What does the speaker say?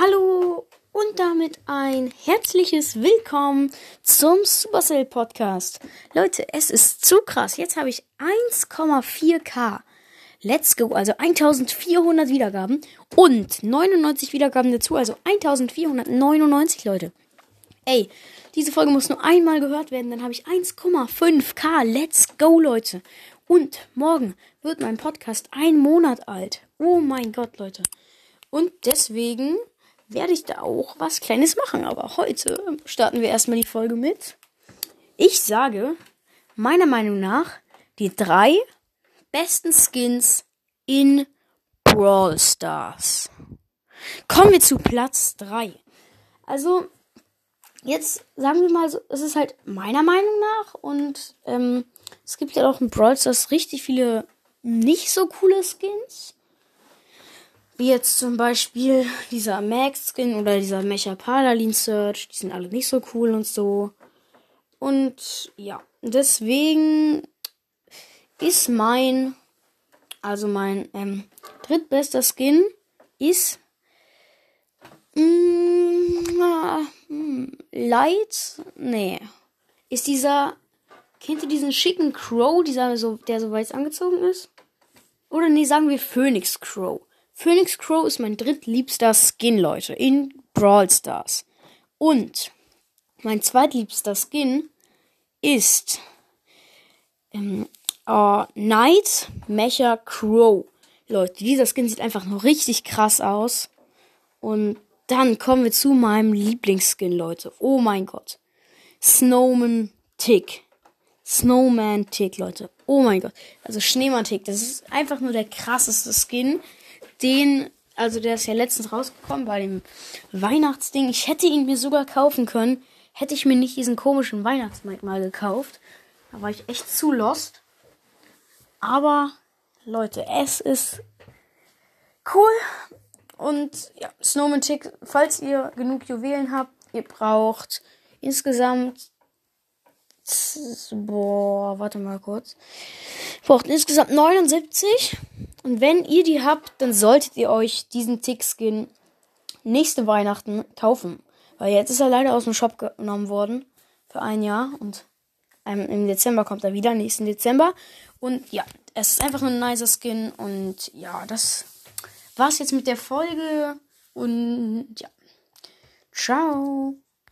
Hallo und damit ein herzliches Willkommen zum Supercell Podcast. Leute, es ist zu krass. Jetzt habe ich 1,4k. Let's go. Also 1400 Wiedergaben und 99 Wiedergaben dazu. Also 1499 Leute. Ey, diese Folge muss nur einmal gehört werden. Dann habe ich 1,5k. Let's go, Leute. Und morgen wird mein Podcast ein Monat alt. Oh mein Gott, Leute. Und deswegen werde ich da auch was Kleines machen. Aber heute starten wir erstmal die Folge mit. Ich sage, meiner Meinung nach, die drei besten Skins in Brawl Stars. Kommen wir zu Platz 3. Also, jetzt sagen wir mal so, es ist halt meiner Meinung nach und ähm, es gibt ja auch in Brawl Stars richtig viele nicht so coole Skins. Wie jetzt zum Beispiel dieser Max-Skin oder dieser Mecha Paladin Search. Die sind alle nicht so cool und so. Und ja, deswegen ist mein, also mein ähm, drittbester Skin ist mh, hm, Light, nee, ist dieser, kennt ihr diesen schicken Crow, dieser so, der so weiß angezogen ist? Oder nee, sagen wir Phoenix Crow. Phoenix Crow ist mein drittliebster Skin, Leute, in Brawl Stars. Und mein zweitliebster Skin ist ähm, uh, Knight Mecha Crow. Leute, dieser Skin sieht einfach nur richtig krass aus. Und dann kommen wir zu meinem Lieblingsskin, Leute. Oh mein Gott. Snowman Tick. Snowman Tick, Leute. Oh mein Gott. Also Schneemann Tick. Das ist einfach nur der krasseste Skin den, also der ist ja letztens rausgekommen bei dem Weihnachtsding. Ich hätte ihn mir sogar kaufen können, hätte ich mir nicht diesen komischen Weihnachtsmarkt mal gekauft. Da war ich echt zu lost. Aber Leute, es ist cool. Und ja, Snowman Tick, falls ihr genug Juwelen habt, ihr braucht insgesamt boah, warte mal kurz. Braucht insgesamt 79 und wenn ihr die habt, dann solltet ihr euch diesen Tick-Skin nächste Weihnachten kaufen. Weil jetzt ist er leider aus dem Shop genommen worden. Für ein Jahr. Und ähm, im Dezember kommt er wieder, nächsten Dezember. Und ja, es ist einfach ein nicer Skin. Und ja, das war's jetzt mit der Folge. Und ja. Ciao.